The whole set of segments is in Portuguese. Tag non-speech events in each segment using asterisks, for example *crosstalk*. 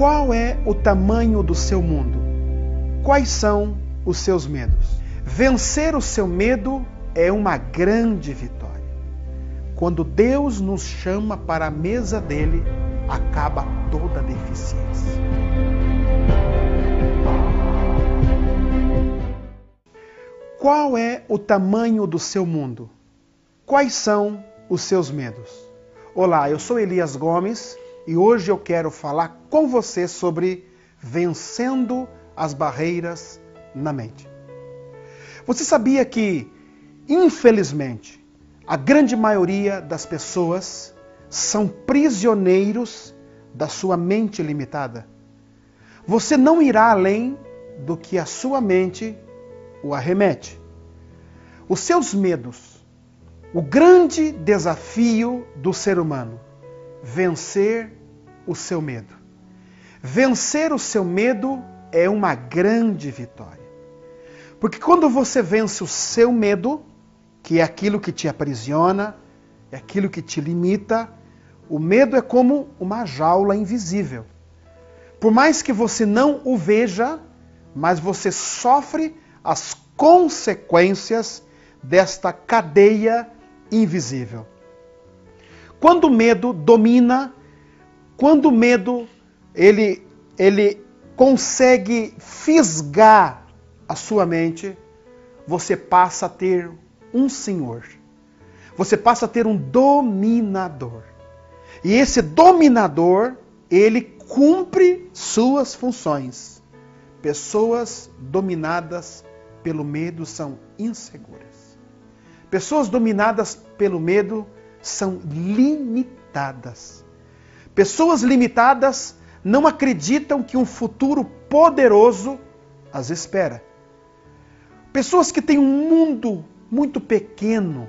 Qual é o tamanho do seu mundo? Quais são os seus medos? Vencer o seu medo é uma grande vitória. Quando Deus nos chama para a mesa dele, acaba toda deficiência. Qual é o tamanho do seu mundo? Quais são os seus medos? Olá, eu sou Elias Gomes e hoje eu quero falar com você sobre vencendo as barreiras na mente. Você sabia que, infelizmente, a grande maioria das pessoas são prisioneiros da sua mente limitada? Você não irá além do que a sua mente o arremete. Os seus medos, o grande desafio do ser humano, vencer o seu medo. Vencer o seu medo é uma grande vitória. Porque quando você vence o seu medo, que é aquilo que te aprisiona, é aquilo que te limita, o medo é como uma jaula invisível. Por mais que você não o veja, mas você sofre as consequências desta cadeia invisível. Quando o medo domina, quando o medo ele, ele consegue fisgar a sua mente, você passa a ter um senhor. Você passa a ter um dominador. E esse dominador, ele cumpre suas funções. Pessoas dominadas pelo medo são inseguras. Pessoas dominadas pelo medo são limitadas. Pessoas limitadas não acreditam que um futuro poderoso as espera. Pessoas que têm um mundo muito pequeno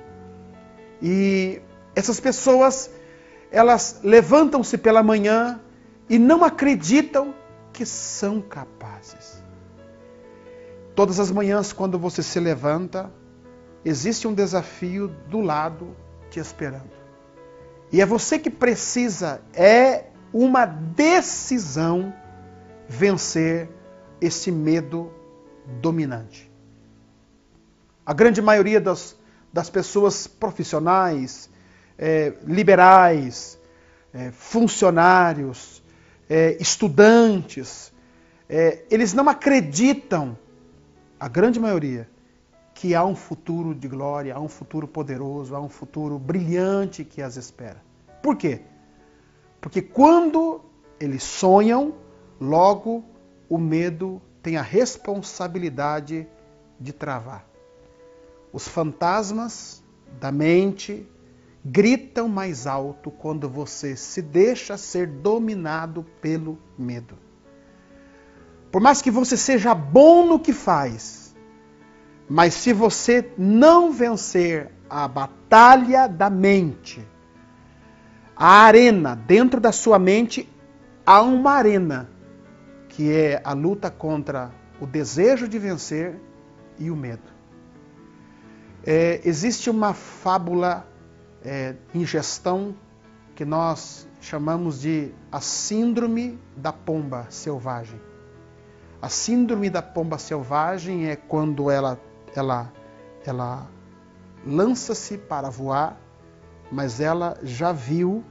e essas pessoas elas levantam-se pela manhã e não acreditam que são capazes. Todas as manhãs, quando você se levanta, existe um desafio do lado te esperando. E é você que precisa, é uma decisão vencer esse medo dominante. A grande maioria das, das pessoas profissionais, é, liberais, é, funcionários, é, estudantes, é, eles não acreditam a grande maioria, que há um futuro de glória, há um futuro poderoso, há um futuro brilhante que as espera. Por quê? Porque quando eles sonham, logo o medo tem a responsabilidade de travar. Os fantasmas da mente gritam mais alto quando você se deixa ser dominado pelo medo. Por mais que você seja bom no que faz, mas se você não vencer a batalha da mente, a arena, dentro da sua mente, há uma arena, que é a luta contra o desejo de vencer e o medo. É, existe uma fábula é, em gestão que nós chamamos de a síndrome da pomba selvagem. A síndrome da pomba selvagem é quando ela, ela, ela lança-se para voar, mas ela já viu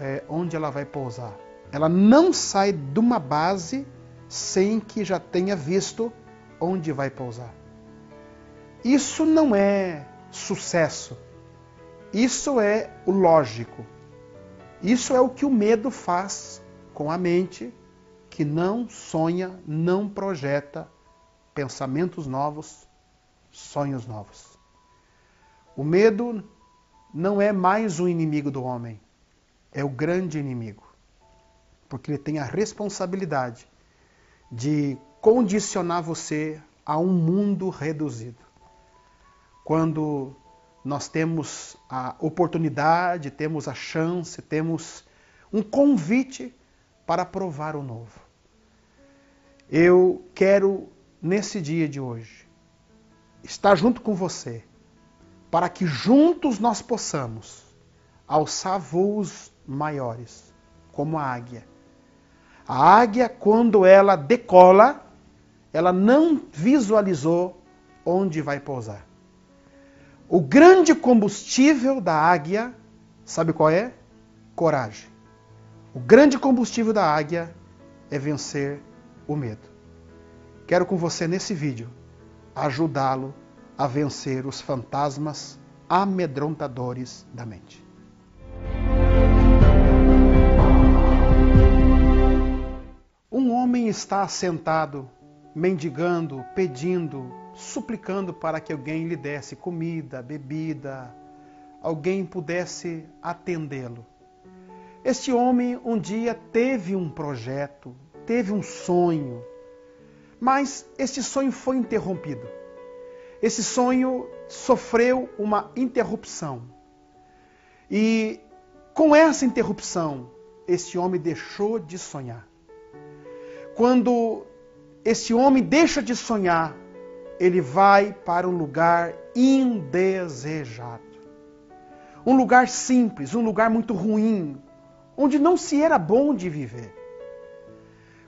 é, onde ela vai pousar. Ela não sai de uma base sem que já tenha visto onde vai pousar. Isso não é sucesso. Isso é o lógico. Isso é o que o medo faz com a mente que não sonha, não projeta pensamentos novos, sonhos novos. O medo não é mais o inimigo do homem, é o grande inimigo, porque ele tem a responsabilidade de condicionar você a um mundo reduzido. Quando nós temos a oportunidade, temos a chance, temos um convite para provar o novo. Eu quero, nesse dia de hoje, estar junto com você, para que juntos nós possamos alçar voos maiores, como a águia. A águia, quando ela decola, ela não visualizou onde vai pousar. O grande combustível da águia, sabe qual é? Coragem. O grande combustível da águia é vencer o medo. Quero com você nesse vídeo ajudá-lo a vencer os fantasmas amedrontadores da mente. Um homem está sentado, mendigando, pedindo, suplicando para que alguém lhe desse comida, bebida, alguém pudesse atendê-lo. Este homem um dia teve um projeto, teve um sonho, mas este sonho foi interrompido. Esse sonho sofreu uma interrupção. E com essa interrupção, este homem deixou de sonhar. Quando este homem deixa de sonhar, ele vai para um lugar indesejado. Um lugar simples, um lugar muito ruim, onde não se era bom de viver.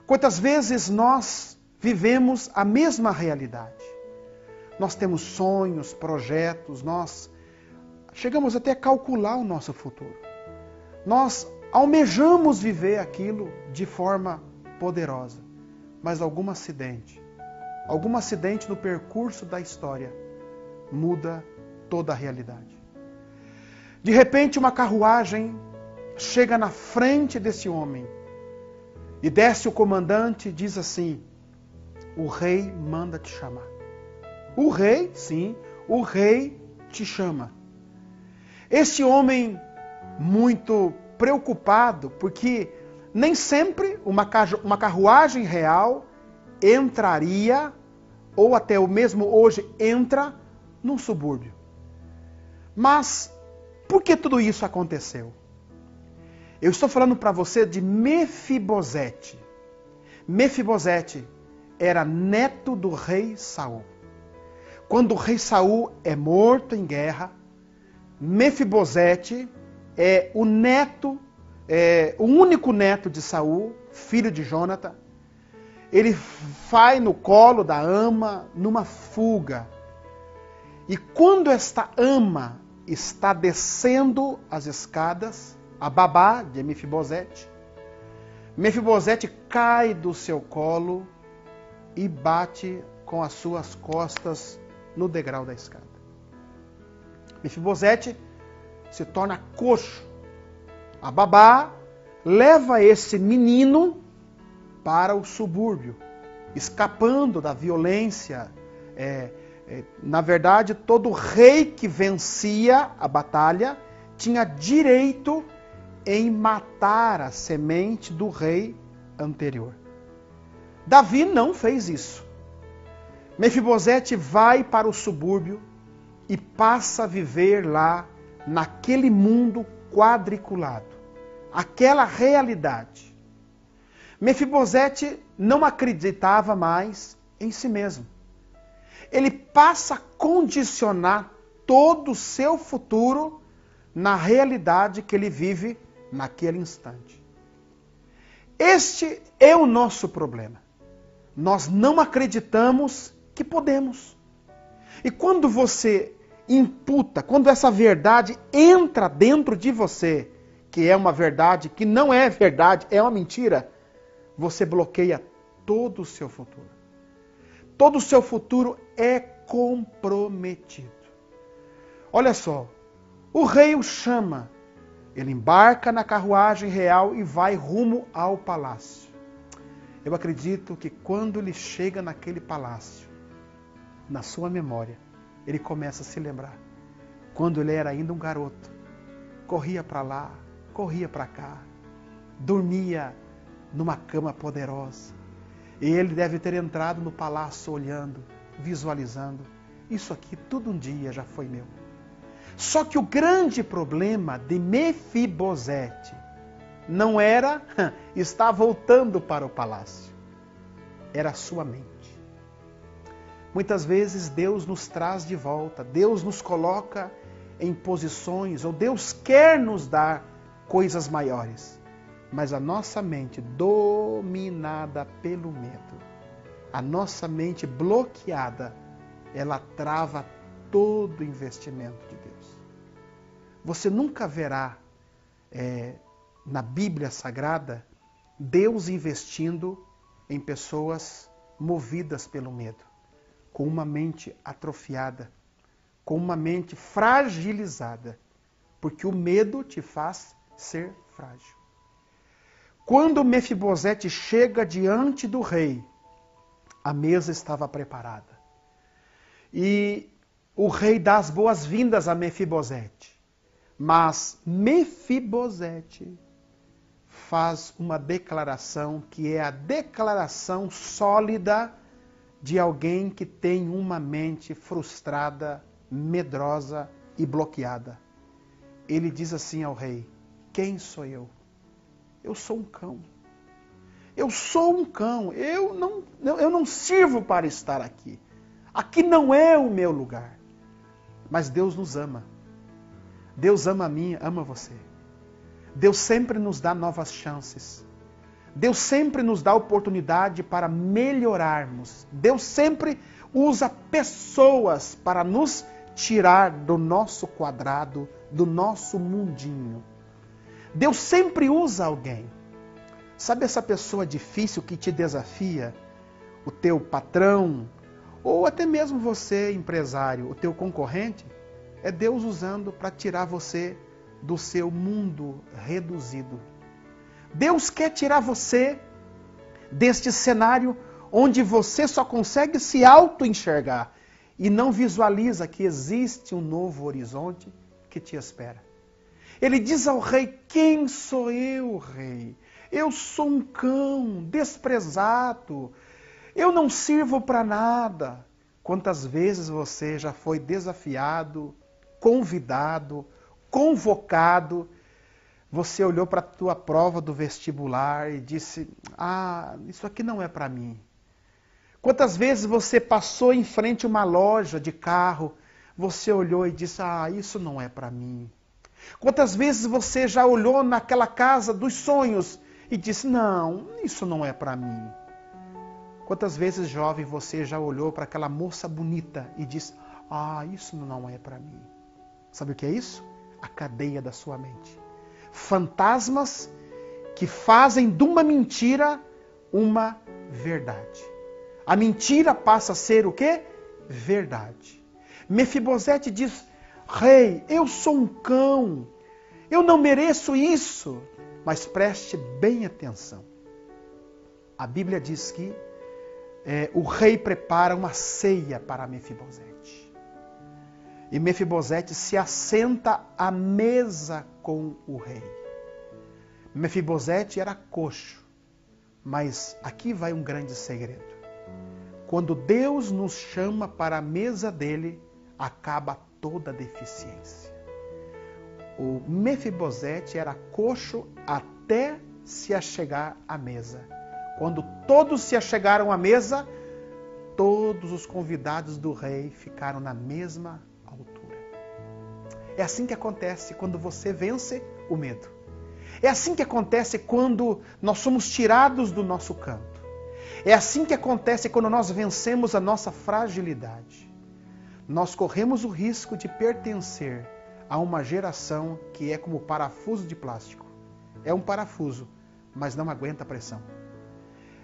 Quantas vezes nós vivemos a mesma realidade? Nós temos sonhos, projetos, nós chegamos até a calcular o nosso futuro. Nós almejamos viver aquilo de forma poderosa, mas algum acidente, algum acidente no percurso da história muda toda a realidade. De repente, uma carruagem chega na frente desse homem e desce o comandante e diz assim: O rei manda te chamar. O rei, sim, o rei te chama. Este homem muito preocupado, porque nem sempre uma, uma carruagem real entraria, ou até o mesmo hoje entra, num subúrbio. Mas por que tudo isso aconteceu? Eu estou falando para você de Mefibosete. Mefibosete era neto do rei Saul. Quando o rei Saul é morto em guerra, Mefibosete é o neto, é, o único neto de Saul, filho de Jonathan. Ele vai no colo da ama numa fuga. E quando esta ama está descendo as escadas, a babá de Mefibosete, Mefibosete cai do seu colo e bate com as suas costas no degrau da escada. Mefibosete se torna coxo. A babá leva esse menino para o subúrbio, escapando da violência. É, é, na verdade, todo rei que vencia a batalha tinha direito em matar a semente do rei anterior. Davi não fez isso. Mefibosete vai para o subúrbio e passa a viver lá naquele mundo quadriculado, aquela realidade. Mefibosete não acreditava mais em si mesmo. Ele passa a condicionar todo o seu futuro na realidade que ele vive naquele instante. Este é o nosso problema. Nós não acreditamos que podemos. E quando você imputa, quando essa verdade entra dentro de você, que é uma verdade que não é verdade, é uma mentira, você bloqueia todo o seu futuro. Todo o seu futuro é comprometido. Olha só, o rei o chama, ele embarca na carruagem real e vai rumo ao palácio. Eu acredito que quando ele chega naquele palácio, na sua memória, ele começa a se lembrar. Quando ele era ainda um garoto, corria para lá, corria para cá, dormia numa cama poderosa. E ele deve ter entrado no palácio olhando, visualizando. Isso aqui tudo um dia já foi meu. Só que o grande problema de Mefibosete não era *laughs* estar voltando para o palácio, era a sua mente. Muitas vezes Deus nos traz de volta, Deus nos coloca em posições, ou Deus quer nos dar coisas maiores. Mas a nossa mente dominada pelo medo, a nossa mente bloqueada, ela trava todo o investimento de Deus. Você nunca verá é, na Bíblia Sagrada Deus investindo em pessoas movidas pelo medo, com uma mente atrofiada, com uma mente fragilizada, porque o medo te faz ser frágil. Quando Mefibosete chega diante do rei, a mesa estava preparada. E o rei dá as boas-vindas a Mefibosete. Mas Mefibosete faz uma declaração que é a declaração sólida de alguém que tem uma mente frustrada, medrosa e bloqueada. Ele diz assim ao rei: Quem sou eu? Eu sou um cão. Eu sou um cão. Eu não, eu não sirvo para estar aqui. Aqui não é o meu lugar. Mas Deus nos ama. Deus ama a mim, ama você. Deus sempre nos dá novas chances. Deus sempre nos dá oportunidade para melhorarmos. Deus sempre usa pessoas para nos tirar do nosso quadrado, do nosso mundinho. Deus sempre usa alguém. Sabe essa pessoa difícil que te desafia? O teu patrão, ou até mesmo você, empresário, o teu concorrente? É Deus usando para tirar você do seu mundo reduzido. Deus quer tirar você deste cenário onde você só consegue se auto-enxergar e não visualiza que existe um novo horizonte que te espera. Ele diz ao rei: Quem sou eu, rei? Eu sou um cão desprezado. Eu não sirvo para nada. Quantas vezes você já foi desafiado, convidado, convocado, você olhou para a tua prova do vestibular e disse: "Ah, isso aqui não é para mim". Quantas vezes você passou em frente a uma loja de carro, você olhou e disse: "Ah, isso não é para mim". Quantas vezes você já olhou naquela casa dos sonhos e disse: "Não, isso não é para mim". Quantas vezes, jovem, você já olhou para aquela moça bonita e disse: "Ah, isso não é para mim". Sabe o que é isso? A cadeia da sua mente. Fantasmas que fazem de uma mentira uma verdade. A mentira passa a ser o quê? Verdade. Mefibosete diz: Rei, eu sou um cão, eu não mereço isso. Mas preste bem atenção. A Bíblia diz que é, o rei prepara uma ceia para Mefibosete. E Mefibosete se assenta à mesa com o rei. Mefibosete era coxo, mas aqui vai um grande segredo. Quando Deus nos chama para a mesa dele, acaba toda deficiência. O Mefibosete era coxo até se achegar à mesa. Quando todos se achegaram à mesa, todos os convidados do rei ficaram na mesma é assim que acontece quando você vence o medo. É assim que acontece quando nós somos tirados do nosso canto. É assim que acontece quando nós vencemos a nossa fragilidade. Nós corremos o risco de pertencer a uma geração que é como parafuso de plástico. É um parafuso, mas não aguenta a pressão.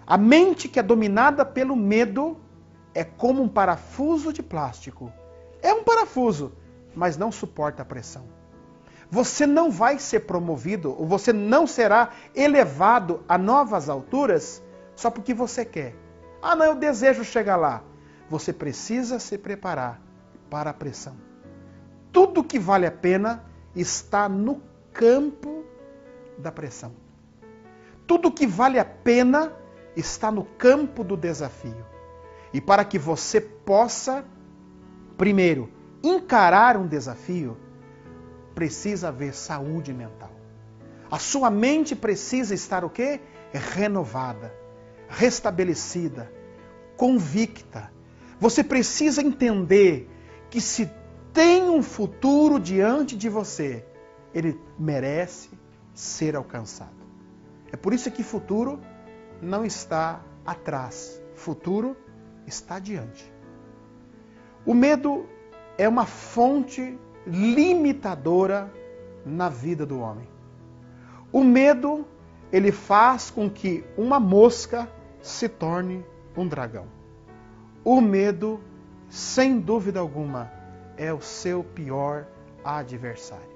A mente que é dominada pelo medo é como um parafuso de plástico. É um parafuso, mas não suporta a pressão. Você não vai ser promovido, ou você não será elevado a novas alturas só porque você quer. Ah, não, eu desejo chegar lá. Você precisa se preparar para a pressão. Tudo que vale a pena está no campo da pressão. Tudo que vale a pena está no campo do desafio. E para que você possa, primeiro, encarar um desafio, precisa haver saúde mental. A sua mente precisa estar o quê? Renovada, restabelecida, convicta. Você precisa entender que se tem um futuro diante de você, ele merece ser alcançado. É por isso que futuro não está atrás, futuro está adiante. O medo é uma fonte limitadora na vida do homem. O medo, ele faz com que uma mosca se torne um dragão. O medo, sem dúvida alguma, é o seu pior adversário.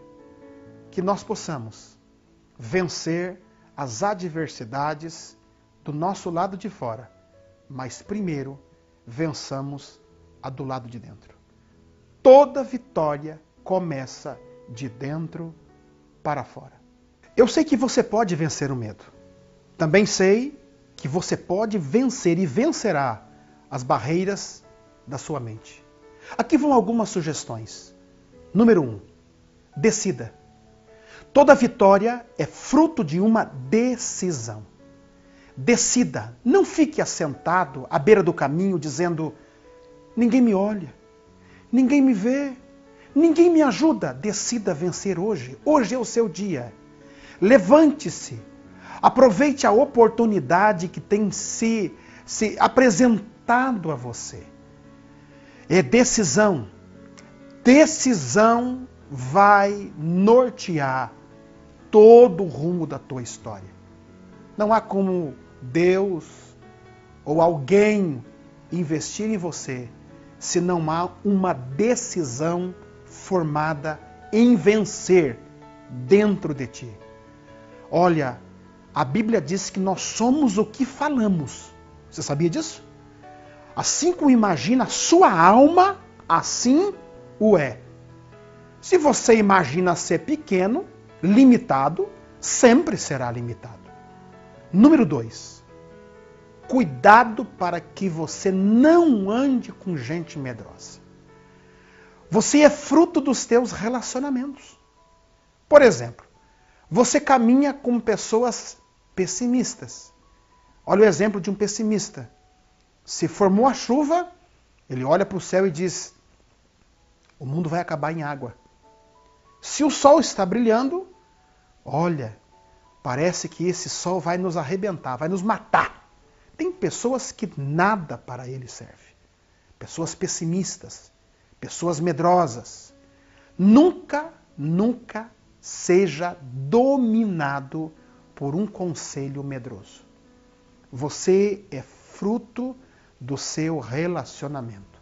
Que nós possamos vencer as adversidades do nosso lado de fora, mas primeiro vençamos a do lado de dentro. Toda vitória começa de dentro para fora. Eu sei que você pode vencer o medo. Também sei que você pode vencer e vencerá as barreiras da sua mente. Aqui vão algumas sugestões. Número um, decida. Toda vitória é fruto de uma decisão. Decida, não fique assentado à beira do caminho dizendo: ninguém me olha, ninguém me vê, ninguém me ajuda. Decida vencer hoje. Hoje é o seu dia. Levante-se, aproveite a oportunidade que tem se, se apresentado a você. É decisão. Decisão vai nortear todo o rumo da tua história. Não há como Deus ou alguém investir em você se não há uma decisão formada em vencer dentro de ti. Olha, a Bíblia diz que nós somos o que falamos. Você sabia disso? Assim como imagina a sua alma, assim o é. Se você imagina ser pequeno, limitado, sempre será limitado. Número dois, cuidado para que você não ande com gente medrosa. Você é fruto dos teus relacionamentos. Por exemplo, você caminha com pessoas pessimistas. Olha o exemplo de um pessimista. Se formou a chuva, ele olha para o céu e diz: O mundo vai acabar em água. Se o sol está brilhando, olha, parece que esse sol vai nos arrebentar, vai nos matar. Tem pessoas que nada para ele serve. Pessoas pessimistas, pessoas medrosas. Nunca, nunca seja dominado por um conselho medroso. Você é fruto do seu relacionamento.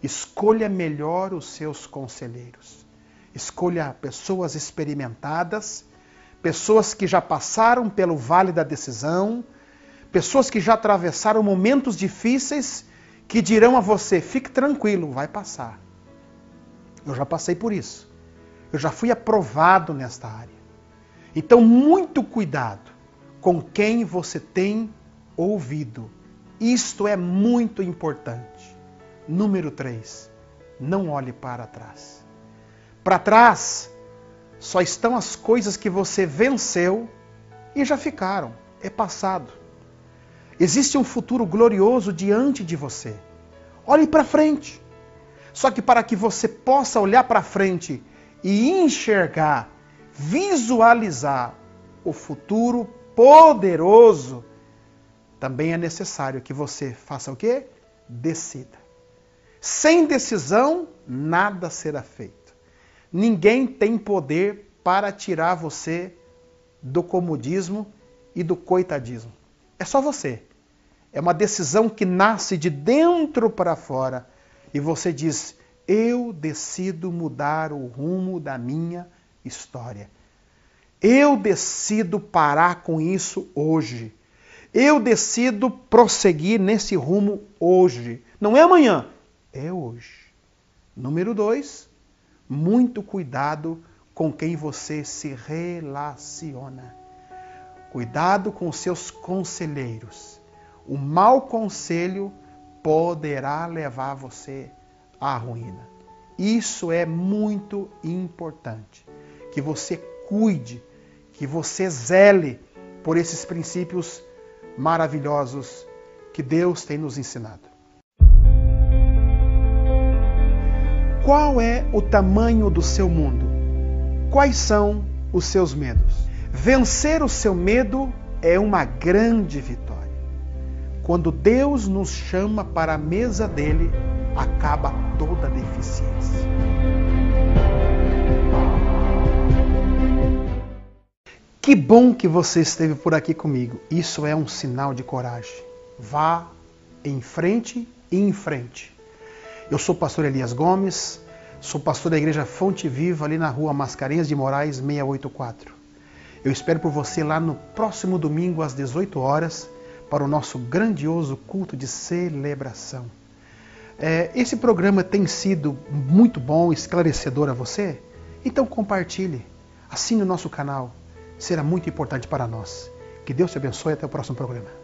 Escolha melhor os seus conselheiros. Escolha pessoas experimentadas, pessoas que já passaram pelo vale da decisão, pessoas que já atravessaram momentos difíceis que dirão a você: fique tranquilo, vai passar. Eu já passei por isso. Eu já fui aprovado nesta área. Então, muito cuidado com quem você tem ouvido isto é muito importante. Número 3. Não olhe para trás. Para trás só estão as coisas que você venceu e já ficaram. É passado. Existe um futuro glorioso diante de você. Olhe para frente. Só que para que você possa olhar para frente e enxergar, visualizar o futuro poderoso também é necessário que você faça o quê? Decida. Sem decisão, nada será feito. Ninguém tem poder para tirar você do comodismo e do coitadismo. É só você. É uma decisão que nasce de dentro para fora e você diz: Eu decido mudar o rumo da minha história. Eu decido parar com isso hoje. Eu decido prosseguir nesse rumo hoje. Não é amanhã, é hoje. Número dois, muito cuidado com quem você se relaciona. Cuidado com seus conselheiros. O mau conselho poderá levar você à ruína. Isso é muito importante. Que você cuide, que você zele por esses princípios maravilhosos que Deus tem nos ensinado. Qual é o tamanho do seu mundo? Quais são os seus medos? Vencer o seu medo é uma grande vitória. Quando Deus nos chama para a mesa dele, acaba toda deficiência. Que bom que você esteve por aqui comigo. Isso é um sinal de coragem. Vá em frente e em frente. Eu sou o pastor Elias Gomes, sou pastor da igreja Fonte Viva ali na rua Mascarenhas de Moraes 684. Eu espero por você lá no próximo domingo às 18 horas para o nosso grandioso culto de celebração. É, esse programa tem sido muito bom, esclarecedor a você? Então compartilhe, assine o nosso canal, será muito importante para nós. Que Deus te abençoe até o próximo programa.